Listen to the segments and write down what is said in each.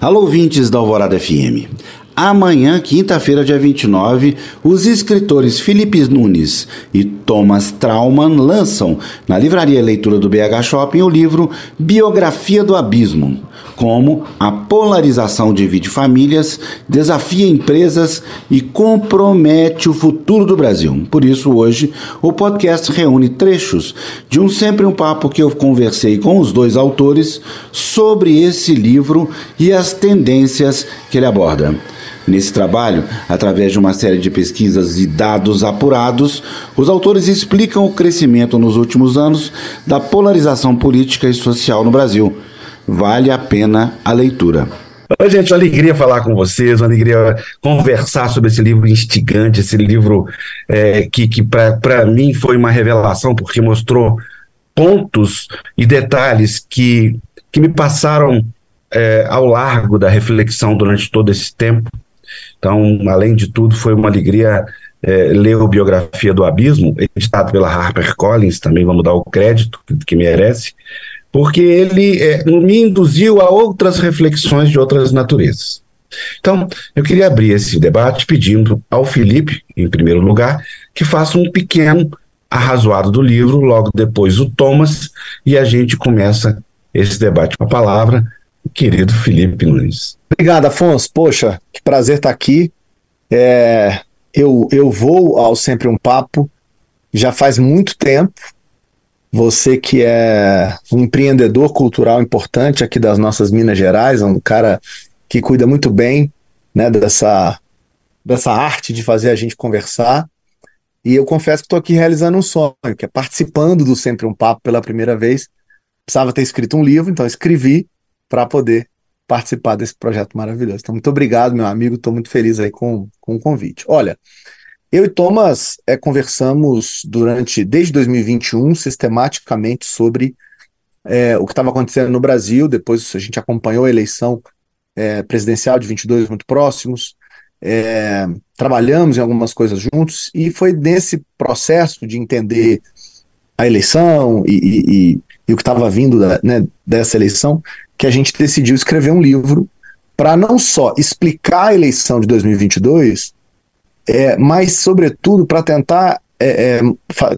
Alô, ouvintes da Alvorada FM. Amanhã, quinta-feira, dia 29, os escritores Felipe Nunes e Thomas Trauman lançam na Livraria Leitura do BH Shopping o livro Biografia do Abismo como a polarização divide famílias, desafia empresas e compromete o futuro do Brasil. Por isso, hoje, o podcast reúne trechos de um Sempre um Papo que eu conversei com os dois autores sobre esse livro e as tendências que ele aborda. Nesse trabalho, através de uma série de pesquisas e dados apurados, os autores explicam o crescimento nos últimos anos da polarização política e social no Brasil Vale a pena a leitura. Oi, gente, uma alegria falar com vocês, uma alegria conversar sobre esse livro instigante, esse livro é, que, que para mim foi uma revelação, porque mostrou pontos e detalhes que, que me passaram é, ao largo da reflexão durante todo esse tempo. Então, além de tudo, foi uma alegria é, ler a biografia do Abismo, editado pela HarperCollins, também vamos dar o crédito que merece porque ele é, me induziu a outras reflexões de outras naturezas. Então, eu queria abrir esse debate pedindo ao Felipe, em primeiro lugar, que faça um pequeno arrazoado do livro, logo depois o Thomas, e a gente começa esse debate com a palavra, querido Felipe Nunes. Obrigado, Afonso. Poxa, que prazer estar aqui. É, eu, eu vou ao Sempre um Papo já faz muito tempo, você que é um empreendedor cultural importante aqui das nossas Minas Gerais, um cara que cuida muito bem né, dessa, dessa arte de fazer a gente conversar. E eu confesso que estou aqui realizando um sonho, que é participando do Sempre um Papo pela primeira vez. Precisava ter escrito um livro, então escrevi para poder participar desse projeto maravilhoso. Então, muito obrigado, meu amigo. Estou muito feliz aí com, com o convite. Olha, eu e Thomas é, conversamos durante, desde 2021, sistematicamente sobre é, o que estava acontecendo no Brasil. Depois a gente acompanhou a eleição é, presidencial de 22 muito próximos. É, trabalhamos em algumas coisas juntos e foi nesse processo de entender a eleição e, e, e, e o que estava vindo da, né, dessa eleição que a gente decidiu escrever um livro para não só explicar a eleição de 2022, é, mas, sobretudo, para tentar é, é,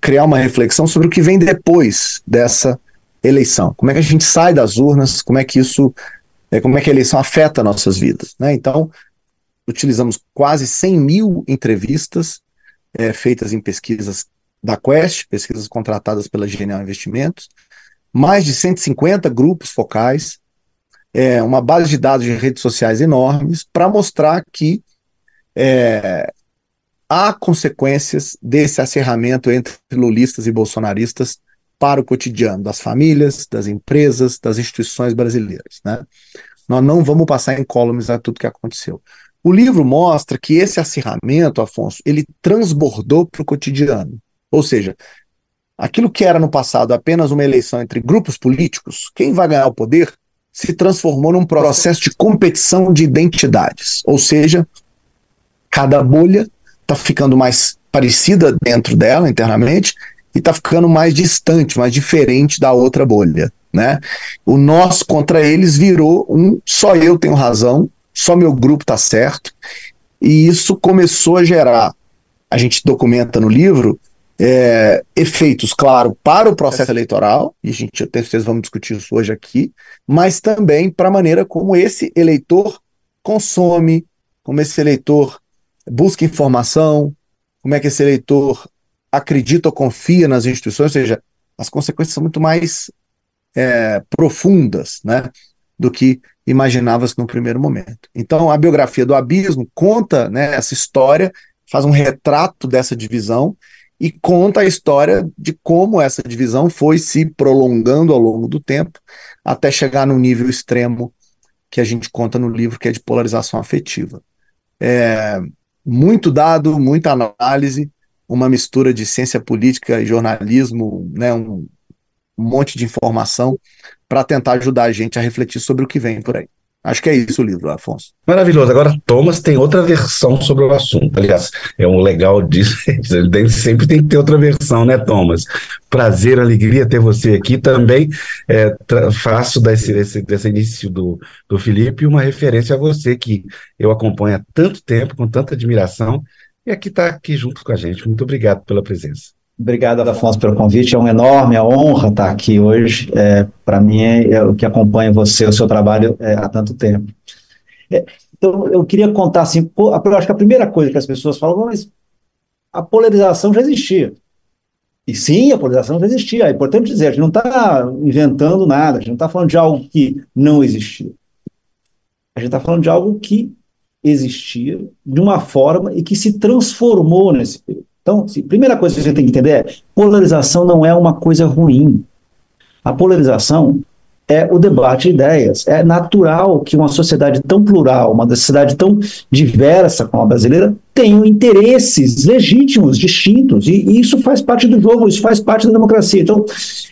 criar uma reflexão sobre o que vem depois dessa eleição. Como é que a gente sai das urnas, como é que isso, é, como é que a eleição afeta nossas vidas. Né? Então, utilizamos quase 100 mil entrevistas é, feitas em pesquisas da Quest, pesquisas contratadas pela Genial Investimentos, mais de 150 grupos focais, é, uma base de dados de redes sociais enormes, para mostrar que é, há consequências desse acerramento entre lulistas e bolsonaristas para o cotidiano das famílias, das empresas, das instituições brasileiras. Né? Nós não vamos passar em a tudo que aconteceu. O livro mostra que esse acirramento, Afonso, ele transbordou para o cotidiano. Ou seja, aquilo que era no passado apenas uma eleição entre grupos políticos, quem vai ganhar o poder, se transformou num processo de competição de identidades. Ou seja, cada bolha está ficando mais parecida dentro dela internamente e está ficando mais distante, mais diferente da outra bolha. Né? O nós contra eles virou um só eu tenho razão, só meu grupo está certo, e isso começou a gerar, a gente documenta no livro, é, efeitos, claro, para o processo eleitoral, e a gente, eu tenho certeza, vamos discutir isso hoje aqui, mas também para a maneira como esse eleitor consome, como esse eleitor busca informação, como é que esse eleitor acredita ou confia nas instituições, ou seja, as consequências são muito mais é, profundas né, do que imaginava-se no primeiro momento. Então, a biografia do Abismo conta né, essa história, faz um retrato dessa divisão e conta a história de como essa divisão foi se prolongando ao longo do tempo até chegar no nível extremo que a gente conta no livro, que é de polarização afetiva. É, muito dado, muita análise, uma mistura de ciência política e jornalismo, né, um, monte de informação para tentar ajudar a gente a refletir sobre o que vem por aí. Acho que é isso o livro, Afonso. Maravilhoso. Agora, Thomas tem outra versão sobre o assunto. Aliás, é um legal disso. Ele sempre tem que ter outra versão, né, Thomas? Prazer, alegria ter você aqui também. É, faço desse, desse, desse início do, do Felipe uma referência a você, que eu acompanho há tanto tempo, com tanta admiração, e aqui está aqui junto com a gente. Muito obrigado pela presença. Obrigado, Afonso, pelo convite. É uma enorme honra estar aqui hoje. É, Para mim, é, é, o que acompanha você, o seu trabalho é, há tanto tempo. É, então, eu queria contar assim, eu acho que a primeira coisa que as pessoas falam, mas a polarização já existia. E sim, a polarização já existia. É importante dizer, a gente não está inventando nada, a gente não está falando de algo que não existia. A gente está falando de algo que existia de uma forma e que se transformou nesse período. Então, assim, primeira coisa que a gente tem que entender é: polarização não é uma coisa ruim. A polarização é o debate de ideias. É natural que uma sociedade tão plural, uma sociedade tão diversa como a brasileira, tenha interesses legítimos, distintos, e, e isso faz parte do jogo, isso faz parte da democracia. Então,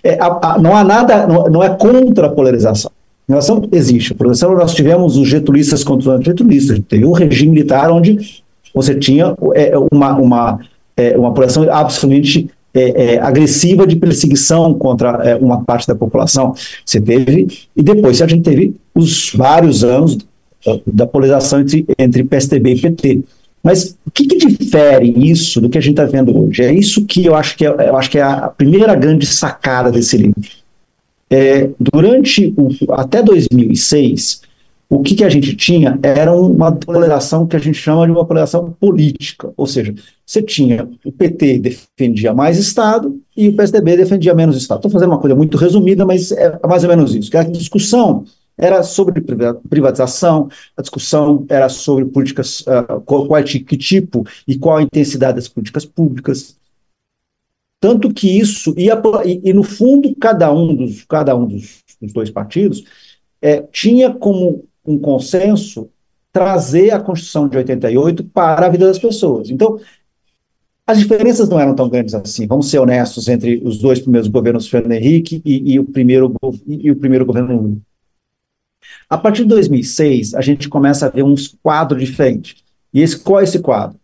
é, a, a, não há nada, não, não, é contra a polarização. A polarização existe. A polarização, nós tivemos os getulistas contra os antigetulistas, teve um regime militar onde você tinha é, uma, uma é, uma população absolutamente é, é, agressiva de perseguição contra é, uma parte da população. Você teve, e depois a gente teve os vários anos da polarização entre, entre PSDB e PT. Mas o que, que difere isso do que a gente está vendo hoje? É isso que eu acho que é, eu acho que é a primeira grande sacada desse livro. É, durante o, até 2006, o que, que a gente tinha era uma polarização que a gente chama de uma polarização política, ou seja, você tinha o PT defendia mais Estado e o PSDB defendia menos Estado. Estou fazendo uma coisa muito resumida, mas é mais ou menos isso. Que a discussão era sobre privatização, a discussão era sobre políticas, uh, qual, qual, que tipo e qual a intensidade das políticas públicas. Tanto que isso, e, e, e no fundo, cada um dos, cada um dos, dos dois partidos é, tinha como um consenso trazer a Constituição de 88 para a vida das pessoas. Então, as diferenças não eram tão grandes assim, vamos ser honestos, entre os dois primeiros governos Fernando Henrique e, e, o, primeiro, e o primeiro governo Lula. A partir de 2006, a gente começa a ver uns quadros diferentes. E esse, qual é esse quadro?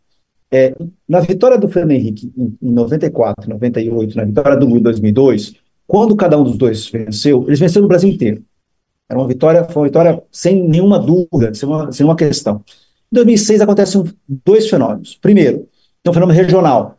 É, na vitória do Fernando Henrique em, em 94, 98, na vitória do Lula em 2002, quando cada um dos dois venceu, eles venceram o Brasil inteiro. Era uma vitória, foi uma vitória sem nenhuma dúvida, sem uma, sem uma questão. Em 2006 acontecem dois fenômenos. Primeiro, tem um fenômeno regional.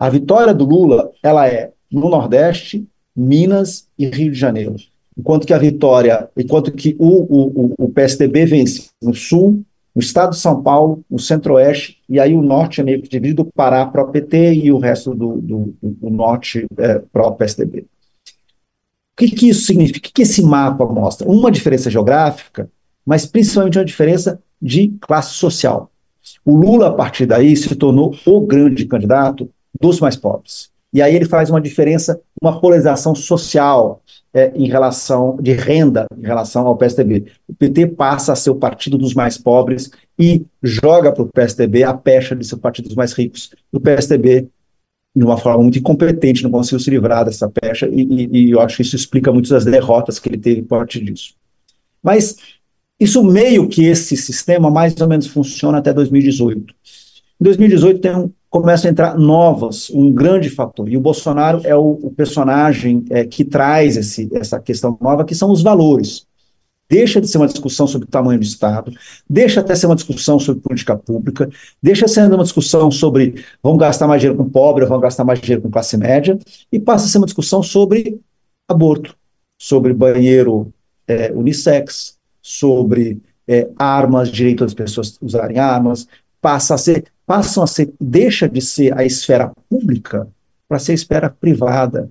A vitória do Lula, ela é no Nordeste, Minas e Rio de Janeiro. Enquanto que a vitória, enquanto que o, o, o PSDB vence no Sul, no estado de São Paulo, no Centro-Oeste, e aí o Norte é meio que dividido, o Pará para o PT e o resto do, do, do Norte é, para o PSDB. O que, que isso significa? O que, esse mapa mostra? Uma diferença geográfica, mas principalmente uma diferença de classe social. O Lula, a partir daí, se tornou o grande candidato dos mais pobres. E aí ele faz uma diferença, uma polarização social é, em relação de renda em relação ao PSDB. O PT passa a ser o partido dos mais pobres e joga para o PSDB a pecha de ser o partido dos mais ricos. O PSDB de uma forma muito incompetente, não conseguiu se livrar dessa pecha, e, e, eu acho que isso explica muitas das derrotas que ele teve por parte disso. Mas isso meio que esse sistema mais ou menos funciona até 2018. Em 2018 tem um, começam a entrar novas, um grande fator, e o Bolsonaro é o, o personagem é, que traz esse, essa questão nova, que são os valores deixa de ser uma discussão sobre o tamanho do Estado, deixa até ser uma discussão sobre política pública, deixa sendo uma discussão sobre vamos gastar mais dinheiro com pobre, vamos gastar mais dinheiro com classe média, e passa a ser uma discussão sobre aborto, sobre banheiro é, unissex, sobre é, armas, direito das pessoas usarem armas, passa a ser, passam a ser, deixa de ser a esfera pública para ser a esfera privada.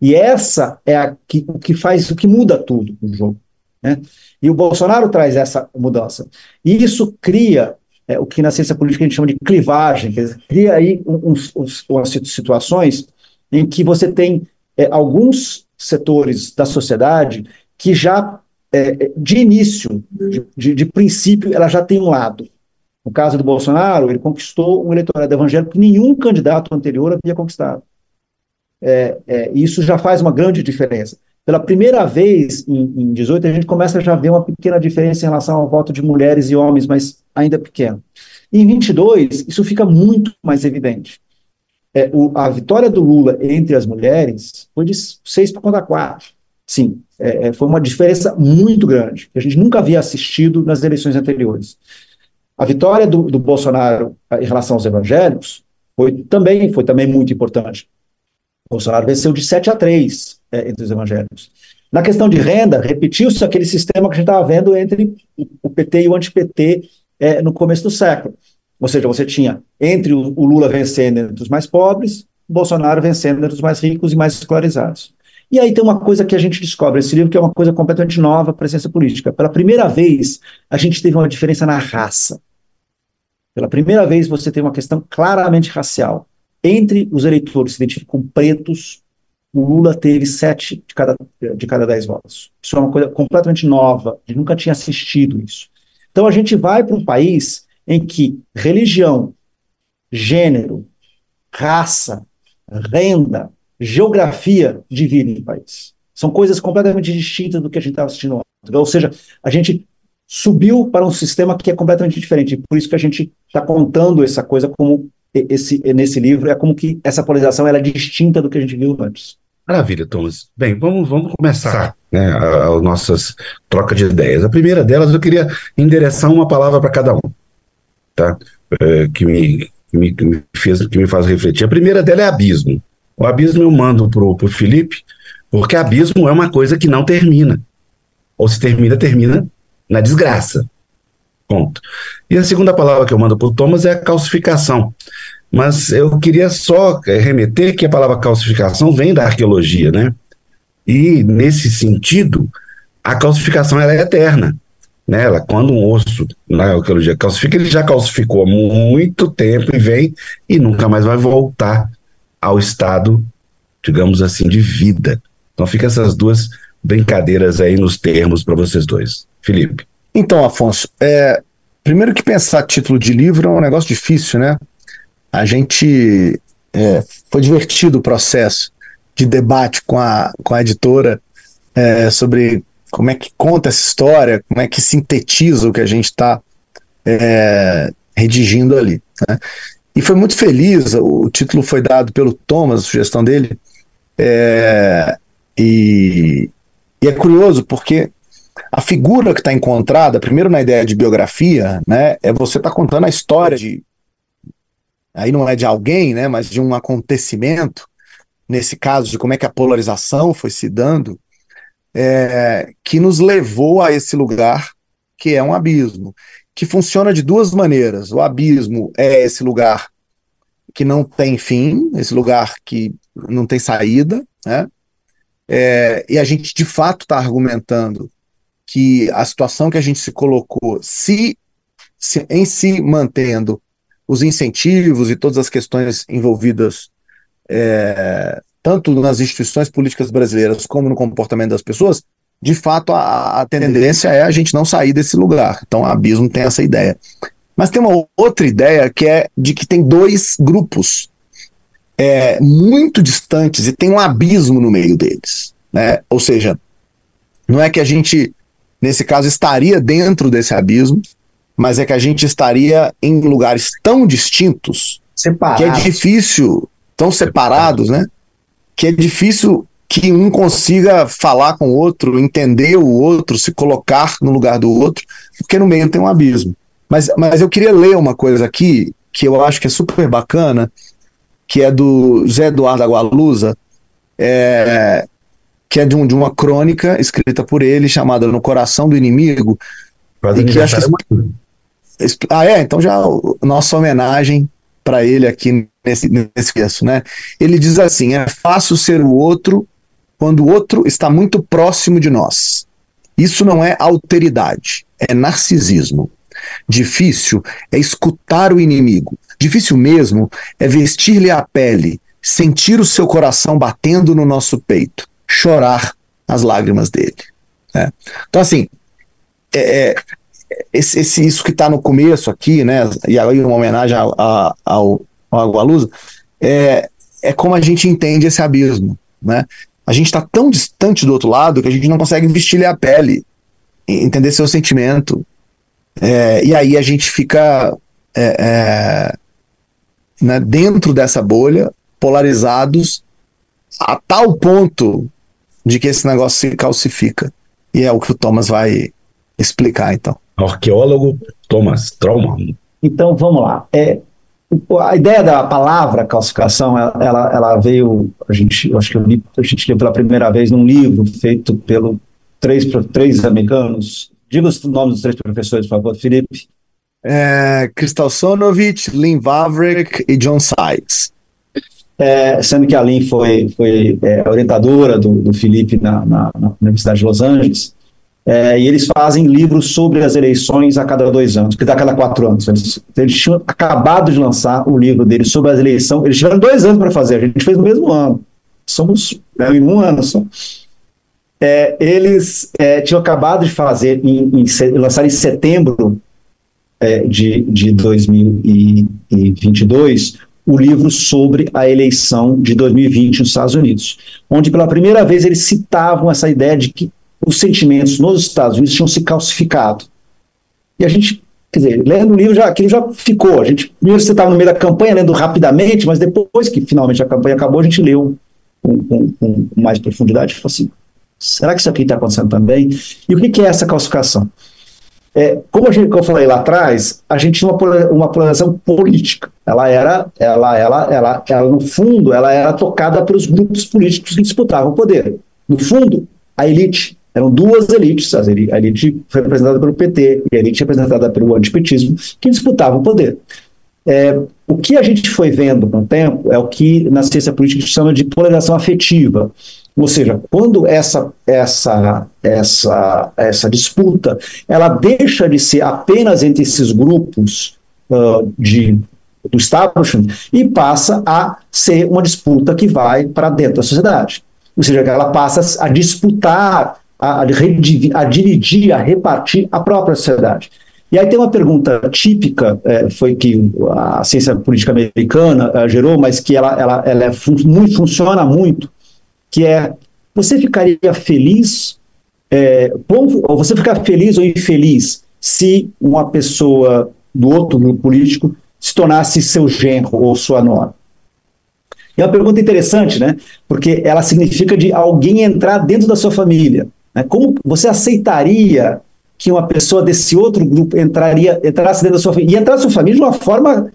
E essa é a que, o que faz, o que muda tudo no jogo. Né? E o Bolsonaro traz essa mudança. E isso cria é, o que na ciência política a gente chama de clivagem, quer dizer, cria aí umas situações em que você tem é, alguns setores da sociedade que já, é, de início, de, de, de, princípio, ela já tem um lado. No caso do Bolsonaro, ele conquistou um eleitorado evangélico que nenhum candidato anterior havia conquistado. É, é, isso já faz uma grande diferença. Pela primeira vez em, em 18, a gente começa já a ver uma pequena diferença em relação ao voto de mulheres e homens, mas ainda pequeno. Em 22, isso fica muito mais evidente. É, o, a vitória do Lula entre as mulheres foi de 6 para contra 4. Sim, é, é, foi uma diferença muito grande, que a gente nunca havia assistido nas eleições anteriores. A vitória do, do Bolsonaro em relação aos evangélicos foi também, foi também muito importante. O Bolsonaro venceu de 7 a 3 é, entre os evangélicos. Na questão de renda, repetiu-se aquele sistema que a gente estava vendo entre o PT e o anti-PT é, no começo do século. Ou seja, você tinha entre o, o Lula vencendo entre os mais pobres, o Bolsonaro vencendo entre os mais ricos e mais escolarizados. E aí tem uma coisa que a gente descobre nesse livro, que é uma coisa completamente nova para a ciência política. Pela primeira vez, a gente teve uma diferença na raça. Pela primeira vez, você tem uma questão claramente racial. Entre os eleitores que se identificam pretos, o Lula teve sete de cada, de cada dez votos. Isso é uma coisa completamente nova, a gente nunca tinha assistido isso. Então a gente vai para um país em que religião, gênero, raça, renda, geografia dividem o país. São coisas completamente distintas do que a gente estava assistindo ontem. Ou seja, a gente subiu para um sistema que é completamente diferente. Por isso que a gente está contando essa coisa como esse nesse livro é como que essa polarização ela é distinta do que a gente viu antes. Maravilha, Thomas. Bem, vamos, vamos começar né, as nossas trocas de ideias. A primeira delas, eu queria endereçar uma palavra para cada um, tá? É, que, me, que, me, que, me, fez, que me faz refletir. A primeira dela é abismo. O abismo eu mando para o Felipe, porque abismo é uma coisa que não termina. Ou se termina, termina na desgraça. Ponto. E a segunda palavra que eu mando para o Thomas é a calcificação. Mas eu queria só remeter que a palavra calcificação vem da arqueologia, né? E, nesse sentido, a calcificação ela é eterna. Né? Quando um osso na arqueologia calcifica, ele já calcificou há muito tempo e vem e nunca mais vai voltar ao estado, digamos assim, de vida. Então fica essas duas brincadeiras aí nos termos para vocês dois. Felipe. Então, Afonso, é, primeiro que pensar título de livro é um negócio difícil, né? A gente é, foi divertido o processo de debate com a, com a editora é, sobre como é que conta essa história, como é que sintetiza o que a gente está é, redigindo ali. Né? E foi muito feliz, o título foi dado pelo Thomas, sugestão dele, é, e, e é curioso porque a figura que está encontrada, primeiro na ideia de biografia, né, é você estar tá contando a história de. Aí não é de alguém, né, mas de um acontecimento, nesse caso, de como é que a polarização foi se dando, é, que nos levou a esse lugar que é um abismo, que funciona de duas maneiras. O abismo é esse lugar que não tem fim, esse lugar que não tem saída, né? É, e a gente de fato está argumentando que a situação que a gente se colocou, se, se, em si mantendo os incentivos e todas as questões envolvidas, é, tanto nas instituições políticas brasileiras como no comportamento das pessoas, de fato a, a tendência é a gente não sair desse lugar. Então, a Abismo tem essa ideia. Mas tem uma outra ideia que é de que tem dois grupos é, muito distantes e tem um abismo no meio deles. Né? Ou seja, não é que a gente nesse caso, estaria dentro desse abismo, mas é que a gente estaria em lugares tão distintos separados. que é difícil, tão separados, né? Que é difícil que um consiga falar com o outro, entender o outro, se colocar no lugar do outro, porque no meio tem um abismo. Mas, mas eu queria ler uma coisa aqui que eu acho que é super bacana, que é do Zé Eduardo Agualusa, é, que é de, um, de uma crônica escrita por ele, chamada No Coração do Inimigo. e que acho que... Ah, é? Então já nossa homenagem para ele aqui nesse, nesse texto, né? Ele diz assim: é fácil ser o outro quando o outro está muito próximo de nós. Isso não é alteridade, é narcisismo. Difícil é escutar o inimigo. Difícil mesmo é vestir-lhe a pele, sentir o seu coração batendo no nosso peito chorar as lágrimas dele. Né? Então, assim, é, é, esse, esse, isso que está no começo aqui, né, e aí uma homenagem ao, ao, Agualusa, é, é como a gente entende esse abismo. Né? a gente está tão distante do outro lado que a gente não consegue vestir a pele, entender seu sentimento. É, e aí a gente fica é, é, né, dentro dessa bolha, polarizados, a tal ponto de que esse negócio se calcifica. E é o que o Thomas vai explicar, então. Arqueólogo Thomas Trauman. Então, vamos lá. É, a ideia da palavra calcificação, ela, ela veio, a gente, acho que eu li, a gente leu pela primeira vez num livro feito pelo três, três americanos. Diga os nomes dos três professores, por favor, Felipe. É, Kristal Sonovich, Lynn Vavrick e John Sykes. É, sendo que a Lynn foi, foi é, orientadora do, do Felipe na, na, na Universidade de Los Angeles, é, e eles fazem livros sobre as eleições a cada dois anos, que dá a cada quatro anos. Eles, eles tinham acabado de lançar o livro deles sobre as eleições, eles tiveram dois anos para fazer, a gente fez no mesmo ano. Somos né, em um ano só. É, eles é, tinham acabado de fazer, em, em, lançar em setembro é, de, de 2022, o livro sobre a eleição de 2020 nos Estados Unidos, onde pela primeira vez eles citavam essa ideia de que os sentimentos nos Estados Unidos tinham se calcificado. E a gente, quer dizer, lendo o livro, já, aquilo já ficou. A gente, primeiro você estava no meio da campanha, lendo rapidamente, mas depois que finalmente a campanha acabou, a gente leu com, com, com mais profundidade e falou assim: será que isso aqui está acontecendo também? E o que, que é essa calcificação? É, como, gente, como eu falei lá atrás, a gente tinha uma, uma política. Ela era, ela, ela, ela, ela, no fundo, ela era tocada pelos grupos políticos que disputavam o poder. No fundo, a elite eram duas elites, a elite representada pelo PT e a elite representada pelo antipetismo, que disputavam o poder. É, o que a gente foi vendo com o tempo é o que na ciência política gente chama de polarização afetiva. Ou seja, quando essa, essa, essa, essa disputa ela deixa de ser apenas entre esses grupos uh, de, do establishment e passa a ser uma disputa que vai para dentro da sociedade. Ou seja, ela passa a disputar a, a dividir, a repartir a própria sociedade. E aí tem uma pergunta típica, é, foi que a ciência política americana é, gerou, mas que ela, ela, ela é fun muito, funciona muito, que é, você ficaria feliz, é, ou você ficar feliz ou infeliz se uma pessoa do outro grupo político se tornasse seu genro ou sua nora? É uma pergunta interessante, né? Porque ela significa de alguém entrar dentro da sua família. Né? Como você aceitaria que uma pessoa desse outro grupo entraria, entrasse dentro da sua família, e entrasse na sua família de uma forma,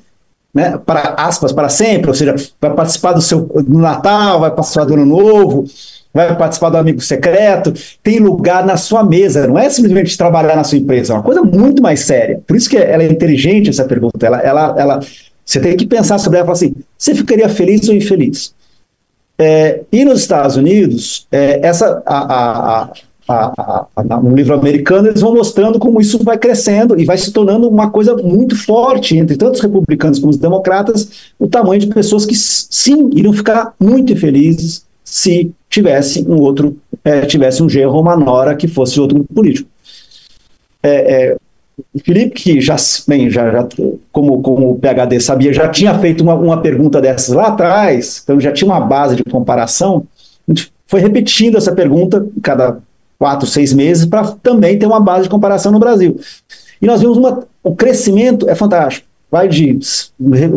né, para aspas, para sempre, ou seja, vai participar do seu do Natal, vai participar do Ano Novo, vai participar do amigo secreto, tem lugar na sua mesa, não é simplesmente trabalhar na sua empresa, é uma coisa muito mais séria. Por isso que ela é inteligente essa pergunta, ela, ela, ela você tem que pensar sobre ela e falar assim, você ficaria feliz ou infeliz? É, e nos Estados Unidos, é, essa, a, a, a, a, no livro americano, eles vão mostrando como isso vai crescendo e vai se tornando uma coisa muito forte entre tanto os republicanos como os democratas, o tamanho de pessoas que sim iriam ficar muito infelizes se tivesse um outro, é, tivesse um genro ou uma nora que fosse outro político. É, é, Felipe, que já, bem, já, já como, como o PHD sabia, já tinha feito uma, uma pergunta dessas lá atrás, então já tinha uma base de comparação, a gente foi repetindo essa pergunta cada quatro, seis meses para também ter uma base de comparação no Brasil. E nós vimos uma, o crescimento é fantástico. Vai de,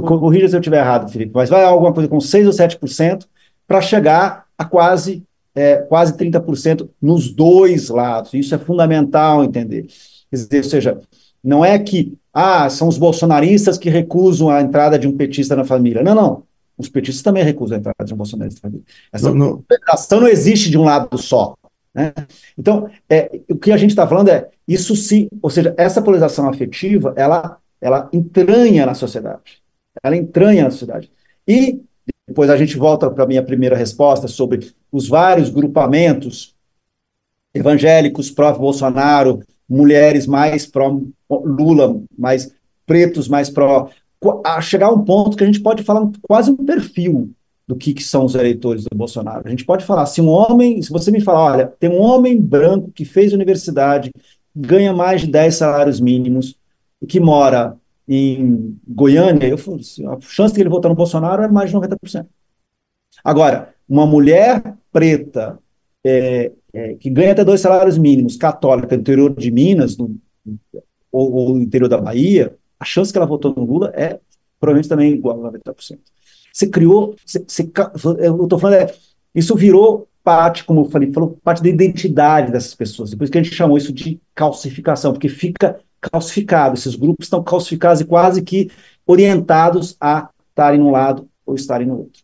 corrija se eu estiver errado, Felipe, mas vai alguma coisa com 6 ou 7% para chegar a quase, é, quase 30% nos dois lados. Isso é fundamental entender. Dizer, ou seja, não é que ah, são os bolsonaristas que recusam a entrada de um petista na família. Não, não. Os petistas também recusam a entrada de um bolsonarista na família. Essa não, não. não existe de um lado só. Né? Então, é, o que a gente está falando é isso se, ou seja, essa polarização afetiva, ela, ela entranha na sociedade. Ela entranha na sociedade. E depois a gente volta para a minha primeira resposta sobre os vários grupamentos evangélicos pró-Bolsonaro, mulheres mais pró-Lula, mais pretos mais pró. A chegar a um ponto que a gente pode falar quase um perfil do que, que, são os eleitores do Bolsonaro. A gente pode falar, se um homem, se você me falar, olha, tem um homem branco que fez universidade, ganha mais de 10 salários mínimos, que mora em Goiânia, eu, a chance de ele votar no Bolsonaro é mais de 90%. Agora, uma mulher preta é, é, que ganha até dois salários mínimos, católica, no interior de Minas no, ou, ou interior da Bahia, a chance que ela votou no Lula é provavelmente também igual a 90%. Você criou, você, você, eu estou falando, é, isso virou parte, como eu falei, falou, parte da identidade dessas pessoas. Depois que a gente chamou isso de calcificação, porque fica calcificado, esses grupos estão calcificados e quase que orientados a estarem num lado ou estarem no outro.